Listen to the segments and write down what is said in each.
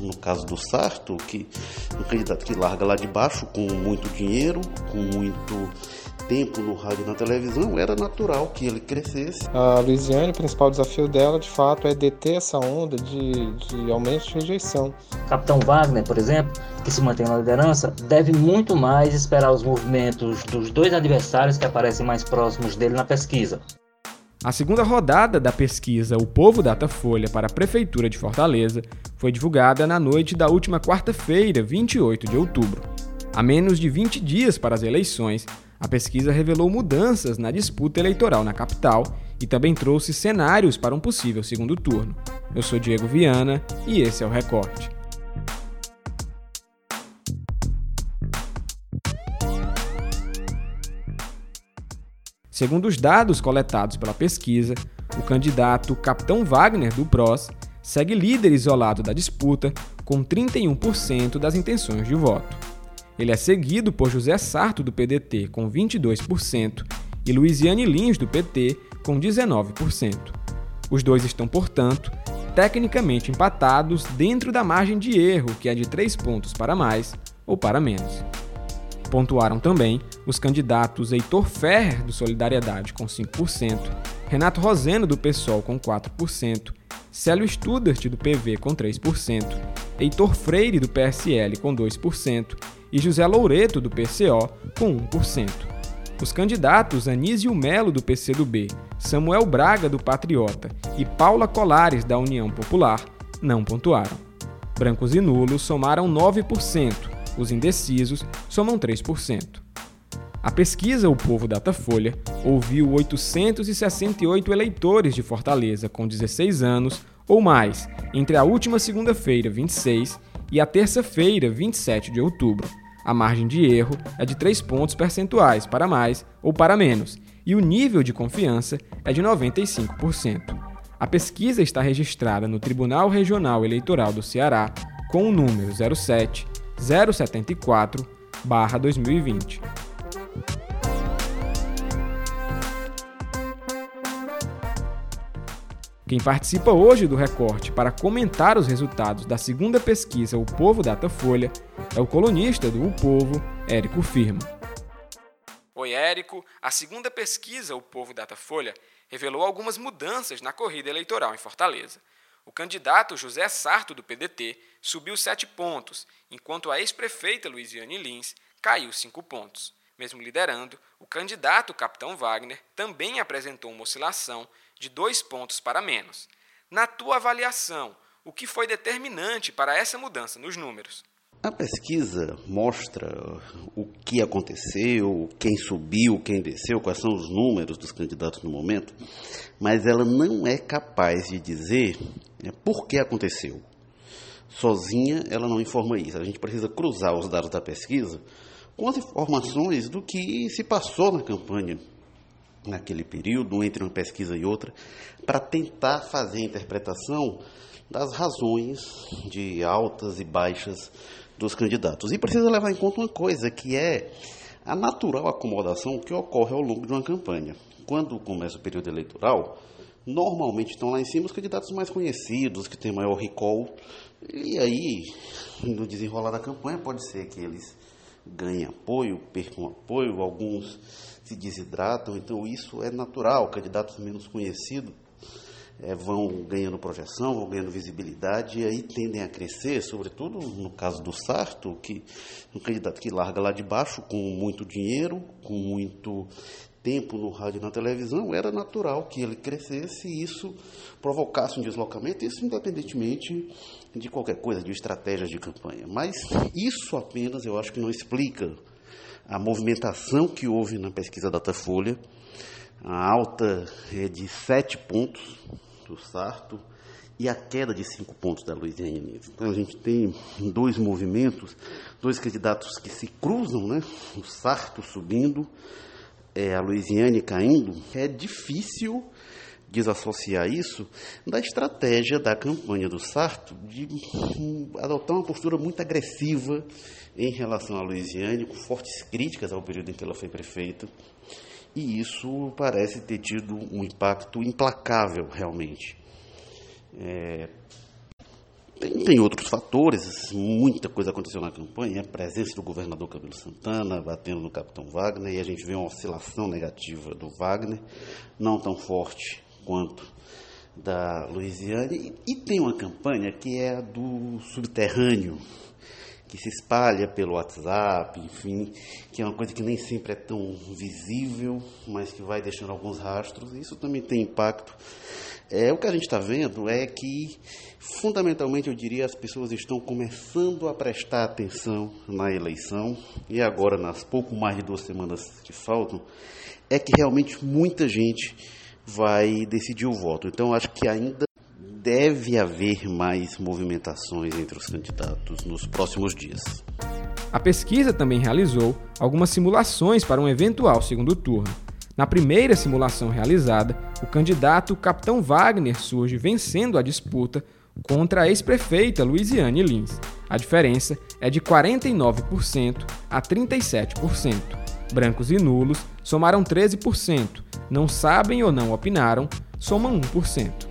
no caso do Sarto, que um candidato que larga lá de baixo com muito dinheiro, com muito tempo no rádio e na televisão, era natural que ele crescesse. A Luiziane, o principal desafio dela, de fato, é deter essa onda de, de aumento de rejeição. Capitão Wagner, por exemplo, que se mantém na liderança, deve muito mais esperar os movimentos dos dois adversários que aparecem mais próximos dele na pesquisa. A segunda rodada da pesquisa O Povo Datafolha para a Prefeitura de Fortaleza foi divulgada na noite da última quarta-feira, 28 de outubro. A menos de 20 dias para as eleições, a pesquisa revelou mudanças na disputa eleitoral na capital e também trouxe cenários para um possível segundo turno. Eu sou Diego Viana e esse é o Recorte. Segundo os dados coletados pela pesquisa, o candidato Capitão Wagner do PROS segue líder isolado da disputa com 31% das intenções de voto. Ele é seguido por José Sarto, do PDT, com 22%, e Luiziane Lins, do PT, com 19%. Os dois estão, portanto, tecnicamente empatados dentro da margem de erro, que é de 3 pontos para mais ou para menos. Pontuaram também os candidatos Heitor Ferrer, do Solidariedade, com 5%, Renato Roseno, do PSOL, com 4%, Célio Studart, do PV, com 3%, Heitor Freire, do PSL, com 2%, e José Loureto, do PCO, com 1%. Os candidatos Anísio Melo, do PCdoB, Samuel Braga, do Patriota e Paula Colares, da União Popular, não pontuaram. Brancos e nulos somaram 9%, os indecisos somam 3%. A pesquisa O Povo Datafolha ouviu 868 eleitores de Fortaleza com 16 anos ou mais entre a última segunda-feira, 26, e a terça-feira, 27 de outubro. A margem de erro é de 3 pontos percentuais para mais ou para menos, e o nível de confiança é de 95%. A pesquisa está registrada no Tribunal Regional Eleitoral do Ceará com o número 07 074 2020. Quem participa hoje do recorte para comentar os resultados da segunda pesquisa O Povo Datafolha é o colunista do O Povo, Érico Firma. Oi, Érico. A segunda pesquisa O Povo Datafolha revelou algumas mudanças na corrida eleitoral em Fortaleza. O candidato José Sarto, do PDT, subiu sete pontos, enquanto a ex-prefeita Luiziane Lins caiu cinco pontos. Mesmo liderando, o candidato Capitão Wagner também apresentou uma oscilação de dois pontos para menos. Na tua avaliação, o que foi determinante para essa mudança nos números? A pesquisa mostra o que aconteceu, quem subiu, quem desceu, quais são os números dos candidatos no momento, mas ela não é capaz de dizer né, por que aconteceu. Sozinha ela não informa isso. A gente precisa cruzar os dados da pesquisa com as informações do que se passou na campanha naquele período, entre uma pesquisa e outra, para tentar fazer a interpretação das razões de altas e baixas dos candidatos. E precisa levar em conta uma coisa, que é a natural acomodação que ocorre ao longo de uma campanha. Quando começa o período eleitoral, normalmente estão lá em cima os candidatos mais conhecidos, que têm maior recall, e aí, no desenrolar da campanha, pode ser que eles ganhem apoio, percam apoio, alguns se desidratam, então isso é natural. Candidatos menos conhecidos é, vão ganhando projeção, vão ganhando visibilidade e aí tendem a crescer, sobretudo no caso do Sarto, que um candidato que larga lá de baixo com muito dinheiro, com muito tempo no rádio e na televisão, era natural que ele crescesse e isso provocasse um deslocamento, isso independentemente de qualquer coisa, de estratégias de campanha. Mas isso apenas eu acho que não explica a movimentação que houve na pesquisa Datafolha. A alta é de 7 pontos do Sarto e a queda de 5 pontos da Luiziane Nunes. Então a gente tem dois movimentos, dois candidatos que se cruzam, né? O Sarto subindo, é, a Luiziane caindo. É difícil desassociar isso da estratégia da campanha do Sarto de adotar uma postura muito agressiva em relação à Luiziane, com fortes críticas ao período em que ela foi prefeita. E isso parece ter tido um impacto implacável, realmente. É, tem tem outros fatores, muita coisa aconteceu na campanha, a presença do governador Camilo Santana batendo no capitão Wagner, e a gente vê uma oscilação negativa do Wagner, não tão forte quanto da Louisiane, e, e tem uma campanha que é a do subterrâneo, que se espalha pelo WhatsApp, enfim, que é uma coisa que nem sempre é tão visível, mas que vai deixando alguns rastros. Isso também tem impacto. É, o que a gente está vendo é que, fundamentalmente, eu diria, as pessoas estão começando a prestar atenção na eleição, e agora, nas pouco mais de duas semanas que faltam, é que realmente muita gente vai decidir o voto. Então, acho que ainda deve haver mais movimentações entre os candidatos nos próximos dias. A pesquisa também realizou algumas simulações para um eventual segundo turno. Na primeira simulação realizada, o candidato Capitão Wagner surge vencendo a disputa contra a ex-prefeita Luiziane Lins. A diferença é de 49% a 37%. Brancos e nulos somaram 13%, não sabem ou não opinaram, somam 1%.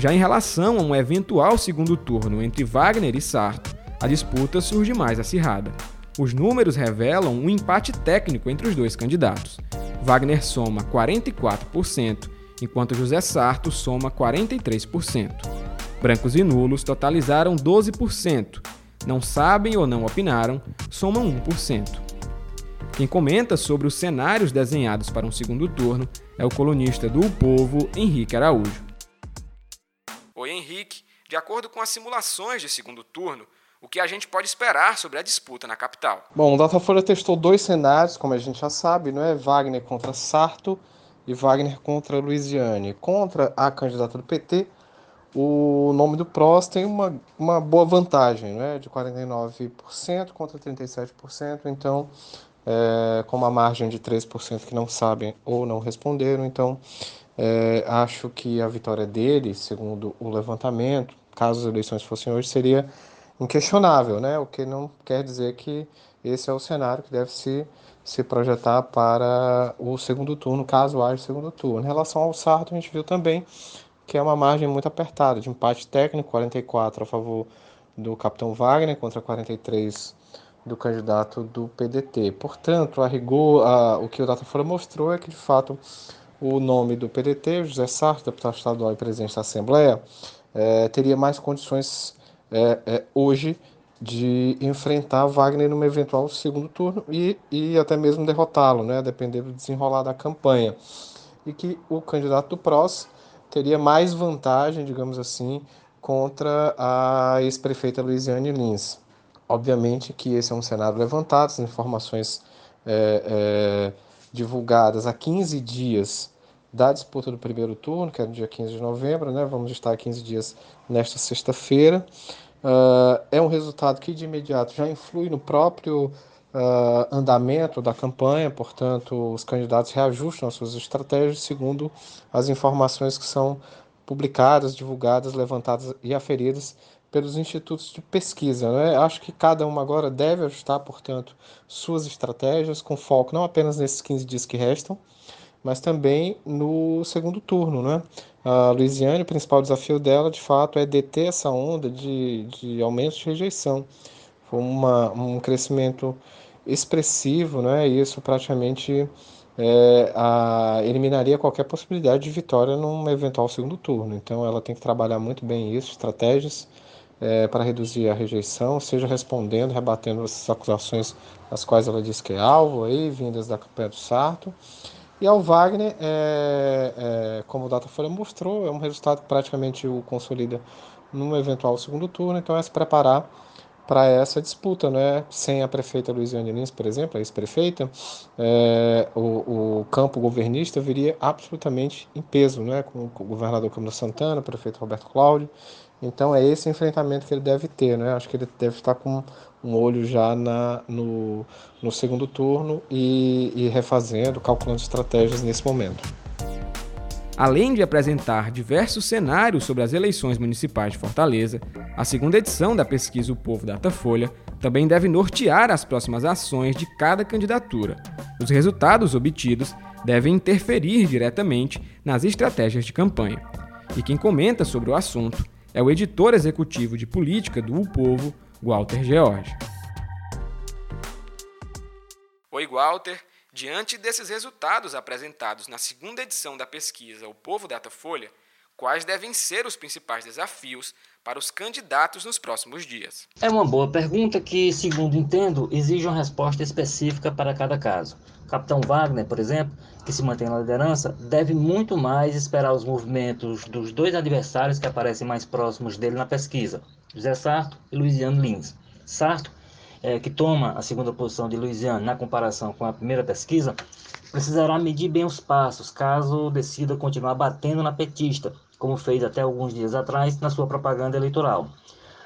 Já em relação a um eventual segundo turno entre Wagner e Sarto, a disputa surge mais acirrada. Os números revelam um empate técnico entre os dois candidatos. Wagner soma 44%, enquanto José Sarto soma 43%. Brancos e nulos totalizaram 12%, não sabem ou não opinaram, somam 1%. Quem comenta sobre os cenários desenhados para um segundo turno é o colunista do o Povo, Henrique Araújo. Henrique. De acordo com as simulações de segundo turno, o que a gente pode esperar sobre a disputa na capital? Bom, o Datafolha testou dois cenários, como a gente já sabe, não é? Wagner contra Sarto e Wagner contra Luiziane. Contra a candidata do PT, o nome do PROS tem uma, uma boa vantagem, não é? De 49% contra 37%. Então, é, com uma margem de 3% que não sabem ou não responderam. Então, é, acho que a vitória dele, segundo o levantamento, caso as eleições fossem hoje, seria inquestionável, né? O que não quer dizer que esse é o cenário que deve se, se projetar para o segundo turno, caso haja segundo turno. Em relação ao Sarto, a gente viu também que é uma margem muito apertada, de empate técnico, 44 a favor do capitão Wagner contra 43 do candidato do PDT. Portanto, a rigor, a, o que o Datafolha mostrou é que, de fato, o nome do PDT, José Sarto, deputado estadual e presidente da Assembleia, é, teria mais condições é, é, hoje de enfrentar Wagner num eventual segundo turno e, e até mesmo derrotá-lo, né, dependendo do desenrolar da campanha. E que o candidato do PROS teria mais vantagem, digamos assim, contra a ex-prefeita Luiziane Lins. Obviamente que esse é um cenário levantado, as informações é, é, divulgadas há 15 dias da disputa do primeiro turno, que é no dia 15 de novembro, né? vamos estar 15 dias nesta sexta-feira. Uh, é um resultado que de imediato já influi no próprio uh, andamento da campanha, portanto, os candidatos reajustam as suas estratégias segundo as informações que são publicadas, divulgadas, levantadas e aferidas pelos institutos de pesquisa. Né? Acho que cada uma agora deve ajustar, portanto, suas estratégias com foco não apenas nesses 15 dias que restam, mas também no segundo turno. Né? A Luiziane, o principal desafio dela, de fato, é deter essa onda de, de aumento de rejeição. Foi uma, um crescimento expressivo, né? isso praticamente é, a, eliminaria qualquer possibilidade de vitória num eventual segundo turno. Então ela tem que trabalhar muito bem isso, estratégias é, para reduzir a rejeição, seja respondendo, rebatendo essas acusações as quais ela diz que é alvo, aí, vindas da campanha do Sarto. E ao Wagner, é, é, como o Datafolha mostrou, é um resultado que praticamente o consolida num eventual segundo turno, então é se preparar para essa disputa, né? Sem a prefeita Luiziane Lins, por exemplo, a ex-prefeita, é, o, o, campo governista viria absolutamente em peso, né? Com o governador Camilo Santana, o prefeito Roberto Cláudio, então é esse enfrentamento que ele deve ter, né? Acho que ele deve estar com um olho já na, no, no segundo turno e, e refazendo, calculando estratégias nesse momento. Além de apresentar diversos cenários sobre as eleições municipais de Fortaleza, a segunda edição da pesquisa O Povo Datafolha também deve nortear as próximas ações de cada candidatura. Os resultados obtidos devem interferir diretamente nas estratégias de campanha. E quem comenta sobre o assunto é o editor executivo de política do O Povo, Walter George. Oi, Walter. Diante desses resultados apresentados na segunda edição da pesquisa O Povo Datafolha, quais devem ser os principais desafios para os candidatos nos próximos dias? É uma boa pergunta que, segundo entendo, exige uma resposta específica para cada caso. Capitão Wagner, por exemplo, que se mantém na liderança, deve muito mais esperar os movimentos dos dois adversários que aparecem mais próximos dele na pesquisa, José Sarto e Luiziano Lins. Sarto, é, que toma a segunda posição de Luiziano na comparação com a primeira pesquisa, precisará medir bem os passos caso decida continuar batendo na petista, como fez até alguns dias atrás na sua propaganda eleitoral.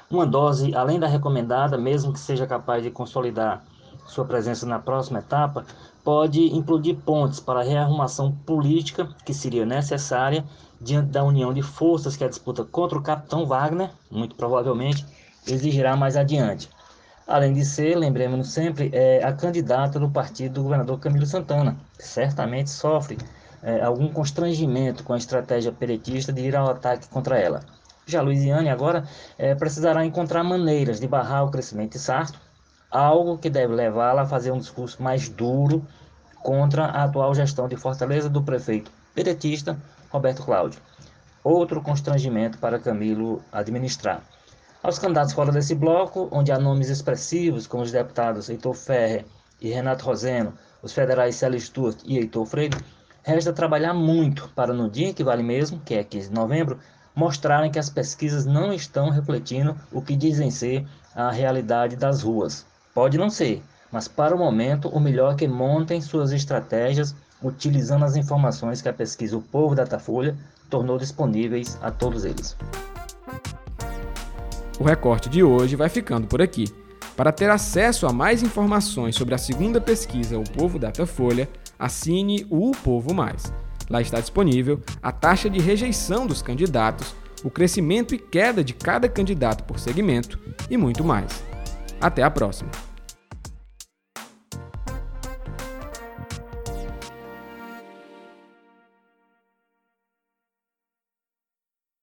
Uma dose além da recomendada, mesmo que seja capaz de consolidar sua presença na próxima etapa, pode implodir pontes para a rearrumação política que seria necessária diante da união de forças que a disputa contra o capitão Wagner, muito provavelmente, exigirá mais adiante. Além de ser, lembremos-nos sempre, é a candidata do partido do governador Camilo Santana, que certamente sofre é, algum constrangimento com a estratégia peretista de ir ao ataque contra ela. Já Luiziane agora é, precisará encontrar maneiras de barrar o crescimento de Sarto, algo que deve levá-la a fazer um discurso mais duro contra a atual gestão de Fortaleza do prefeito peretista Roberto Cláudio. Outro constrangimento para Camilo administrar. Aos candidatos fora desse bloco, onde há nomes expressivos como os deputados Heitor Ferrer e Renato Roseno, os federais Célio Stuart e Heitor Freire, Resta trabalhar muito para no dia que vale mesmo, que é 15 de novembro, mostrarem que as pesquisas não estão refletindo o que dizem ser a realidade das ruas. Pode não ser, mas para o momento o melhor é que montem suas estratégias utilizando as informações que a pesquisa O Povo Datafolha tornou disponíveis a todos eles. O recorte de hoje vai ficando por aqui. Para ter acesso a mais informações sobre a segunda pesquisa O Povo Datafolha, assine o Povo Mais. Lá está disponível a taxa de rejeição dos candidatos, o crescimento e queda de cada candidato por segmento e muito mais. Até a próxima!